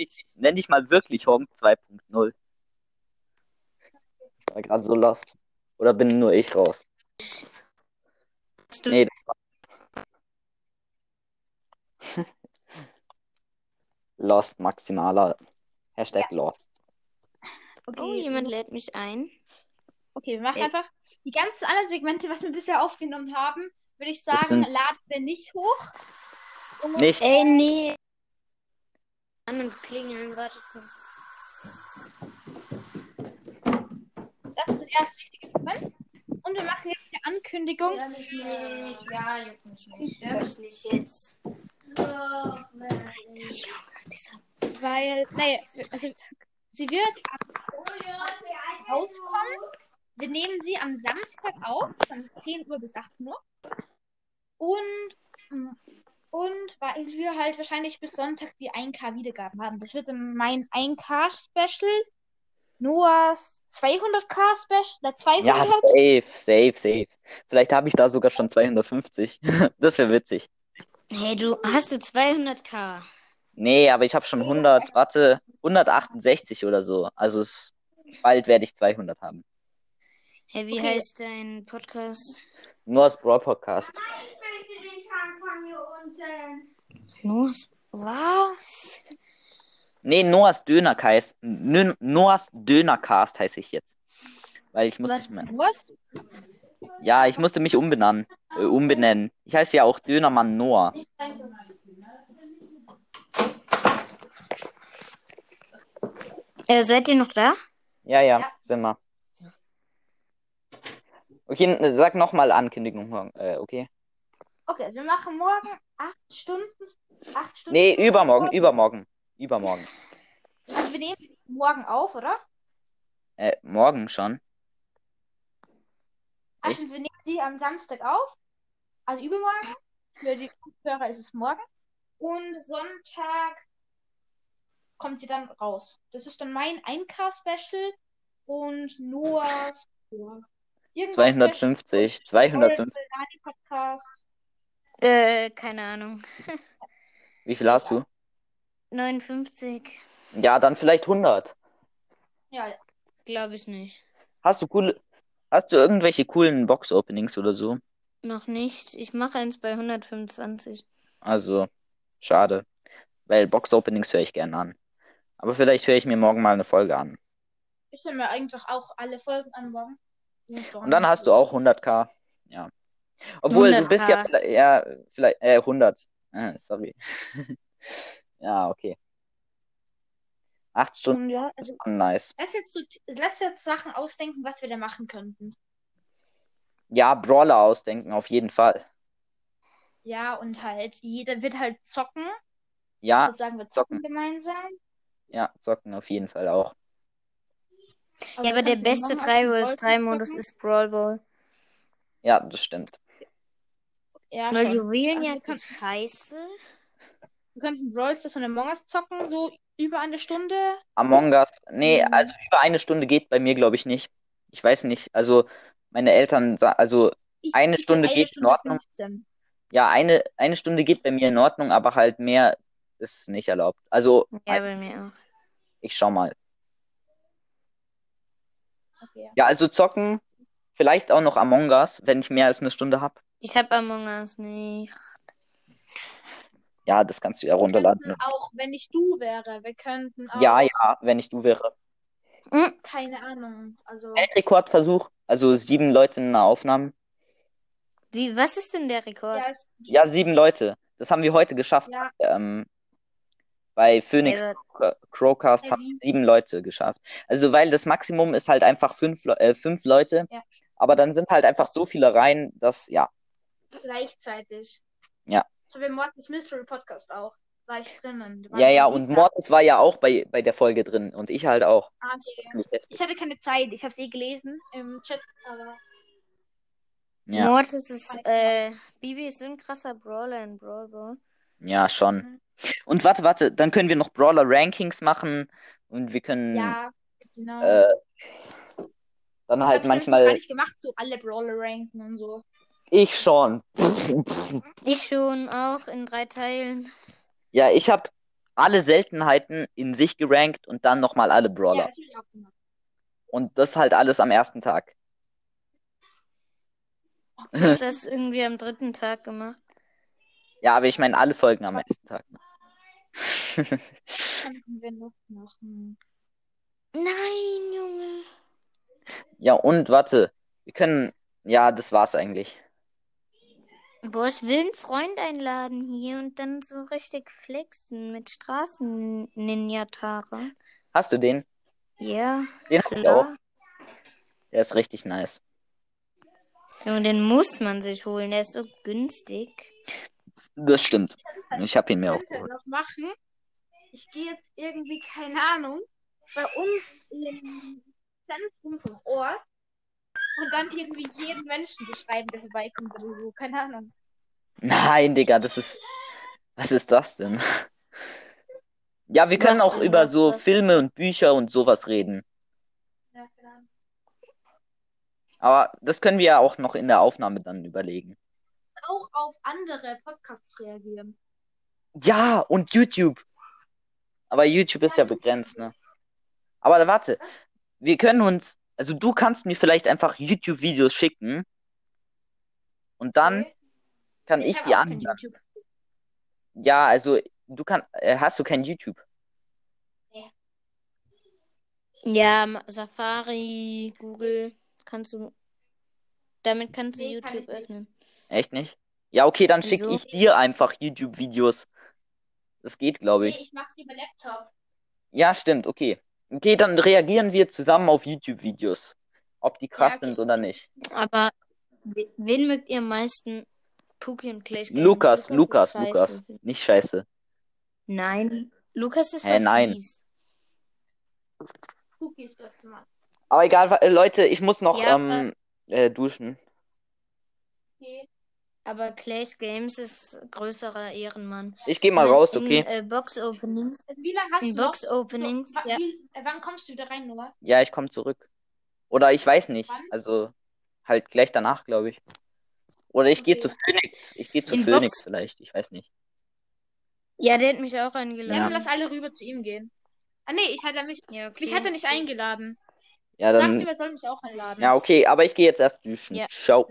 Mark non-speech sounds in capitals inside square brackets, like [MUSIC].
wirklich, nenn dich mal wirklich Honk 2.0. Ich war gerade so lost. Oder bin nur ich raus? Du- Nee, das war. [LAUGHS] lost maximaler. Hashtag lost. Okay, Oh, jemand lädt mich ein. okay, wir machen Ey. einfach die ganzen anderen Segmente, was wir bisher aufgenommen haben, würde ich sagen, sind- laden wir nicht hoch. Und Nicht. Ey, nee. Mal. das ist das erste richtige Segment. Und wir machen jetzt eine Ankündigung. Ja, mich nicht. Ja, juckt mich nicht. Hör mich nicht jetzt. Weil, naja, sie- also, sie wird rauskommen. Wir nehmen sie am Samstag auf, von 10 Uhr bis 18 Uhr. Und, mm, und weil wir halt wahrscheinlich bis Sonntag die 1K Wiedergaben haben. Das wird dann mein 1K-Special. Noahs 200k Special. Na, 200. Ja, safe, safe, safe. Vielleicht habe ich da sogar schon 250. [LAUGHS] Das wäre witzig. Hey, du hast du 200k. Nee, aber ich habe schon 100, warte, 168 oder so. Also es, bald werde ich 200 haben. Hey, wie Okay. heißt dein Podcast? Nur als Brawl Podcast. Los. Was? Nee, Noahs Dönercast. Noahs Dönercast heiße ich jetzt. Weil ich musste, Was? mein- Was? ja, ich musste mich umbenennen. Äh, umbenennen. Ich heiße ja auch Dönermann Noah. Äh, seid ihr noch da? Ja, ja, Ja. sind wir. Okay, sag nochmal Ankündigung, äh, okay? Okay, wir machen morgen 8 Stunden. 8 Stunden. Nee, übermorgen, übermorgen. Übermorgen. Also wir nehmen morgen auf, oder? Äh, morgen schon. Also wir nehmen die am Samstag auf. Also übermorgen. Für die Hörer ist es morgen. Und Sonntag kommt sie dann raus. Das ist dann mein 1K-Special und Noahs. ja, irgendwas 250, Special. 250. Oracle Nani Podcast. Äh, keine Ahnung. [LAUGHS] Wie viel hast du? 59. Ja, dann vielleicht 100. Ja, ja. Glaube ich nicht. Hast du coole, hast du irgendwelche coolen Box-Openings oder so? Noch nicht. Ich mache eins bei 125. Also, schade. Weil Box-Openings höre ich gerne an. Aber vielleicht höre ich mir morgen mal eine Folge an. Ich will mir eigentlich auch alle Folgen anmachen. Und dann hast du auch 100k. Ja. Obwohl, du bist ja 100K. vielleicht, ja, vielleicht, äh, 100. Äh, sorry. [LAUGHS] ja, okay. Acht Stunden, Und ja, also nice. lass jetzt, so, lass jetzt Sachen ausdenken, was wir da machen könnten. Ja, Brawler ausdenken, auf jeden Fall. Ja, und halt, jeder wird halt zocken. Ja, würde sagen, wir zocken zocken. gemeinsam. ja, zocken auf jeden Fall auch. Aber Ja, aber der beste noch 3 mal vs 3 zocken. Modus ist Brawl Ball. Ja, das stimmt. Ja, Weil schon. Juwelenjagd Also ist scheiße. Wir könnten Brawl Stars und Among Us zocken, so über eine Stunde. Among Us, nee, Mhm. also über eine Stunde geht bei mir, glaube ich, nicht. Ich weiß nicht, also meine Eltern, also Eine ich Stunde sag geht in Ordnung. 15. ja, eine, eine Stunde geht bei mir in Ordnung, aber halt mehr ist nicht erlaubt. Also, Ja, bei mir auch. ich schau mal. Okay, ja. Ja, also zocken, vielleicht auch noch Among Us, wenn ich mehr als eine Stunde habe. Ich habe Among Us nicht. Ja, das kannst du ja Wir runterladen. auch, wenn ich du wäre, wir könnten auch, Ja, ja, wenn ich du wäre. keine Ahnung, also Weltrekordversuch, also sieben Leute in einer Aufnahme. Wie, was ist denn der Rekord? ja, es, Ja, sieben Leute. Das haben wir heute geschafft. ja, Ähm, bei Phoenix Cro- Crowcast Ja, haben sieben Leute geschafft. Also, weil das Maximum ist halt einfach fünf, äh, fünf Leute. Ja. Aber dann sind halt einfach so viele rein, dass, ja. Gleichzeitig. Ja. So wie Mortens Mystery Podcast auch. War ich drinnen. Ja, ja, und. Mortis war ja auch bei, bei der Folge drin. Und ich halt auch. Ah, okay. Ich hatte keine Zeit, ich habe sie gelesen im Chat, aber Ja, Mortis ist, äh, Bibi ist ein krasser Brawler in Brawl Ball. ja, schon. Mhm. Und warte, warte, dann können wir noch Brawler Rankings machen. Und wir können ja, genau. äh, dann Ich halt hab gar manchmal. nicht gemacht, so alle Brawler ranken und so. Ich schon. Ich schon auch in drei Teilen. Ja, ich habe alle Seltenheiten in sich gerankt und dann nochmal alle Ja, Brawler. gemacht. Und das halt alles am ersten Tag. Ich hab [LAUGHS] das irgendwie am dritten Tag gemacht. Ja, aber ich meine alle Folgen am ersten Tag. Was könnten wir noch machen? Nein, Junge. Ja, und warte. Wir können. Ja, das war's eigentlich. Boah, ich will einen Freund einladen hier und dann so richtig flexen mit Straßen-Ninja-Tare. Hast du den? Ja, Den hab ich auch. Der ist richtig nice. Junge, den muss man sich holen. Der ist so günstig. Das stimmt. Ich habe ihn mir auch geholt. noch machen. Ich gehe jetzt irgendwie, keine Ahnung, bei uns im Zentrum vom Ort und dann irgendwie jeden Menschen beschreiben, der vorbeikommt oder so. Keine Ahnung. Nein, Digga, das ist. Was ist das denn? Ja, wir können Was auch über so was? Filme und Bücher und sowas reden. Ja, Ahnung. Aber das können wir ja auch noch in der Aufnahme dann überlegen. Auch auf andere Podcasts reagieren. Ja, und YouTube. Aber YouTube ist ja begrenzt, ne? Aber warte, wir können uns, also du kannst mir vielleicht einfach YouTube-Videos schicken und dann Okay. kann ich hab die. YouTube. Ja, also du kannst, äh, hast du kein YouTube? Ja, Ma- Safari, Google, kannst du. Damit kannst du Nee, kann YouTube ich nicht. öffnen. Echt nicht? Ja, okay, dann schicke ich dir einfach YouTube-Videos. Das geht, glaube Nee, ich. ich mach's über Laptop. Ja, stimmt, okay. Okay, dann reagieren wir zusammen auf YouTube-Videos. Ob die krass Ja, okay. sind oder nicht. Aber we- wen mögt ihr am meisten? Puki und Clash Games. Lukas, ist Lukas, scheiße. Lukas. Nicht scheiße. Nein. Lukas ist Hä, voll nein. fies. Cookies beste Mann. Aber egal, äh, Leute, ich muss noch Ja, ähm, äh, duschen. Okay. Aber Clash Games ist größerer Ehrenmann. Ich gehe mal raus, in, okay? Äh, Box Openings. Wie lange hast In du? Box Openings, So, ja. wie, äh, wann kommst du wieder rein, Noah? Ja, ich komme zurück. Oder ich weiß nicht. Wann? Also halt gleich danach, glaube ich. Oder ich gehe Okay. zu Phoenix. Ich gehe zu In Phoenix Box- vielleicht. Ich weiß nicht. Ja, der hat mich auch Ja. eingeladen. Dann lass alle rüber zu ihm gehen. Ah nee, ich hatte mich, Ja, okay. mich hat er nicht eingeladen. Ja, Sagt dann. ihm, er soll mich auch einladen. Ja, okay, aber ich gehe jetzt erst duschen. Ja. Ciao.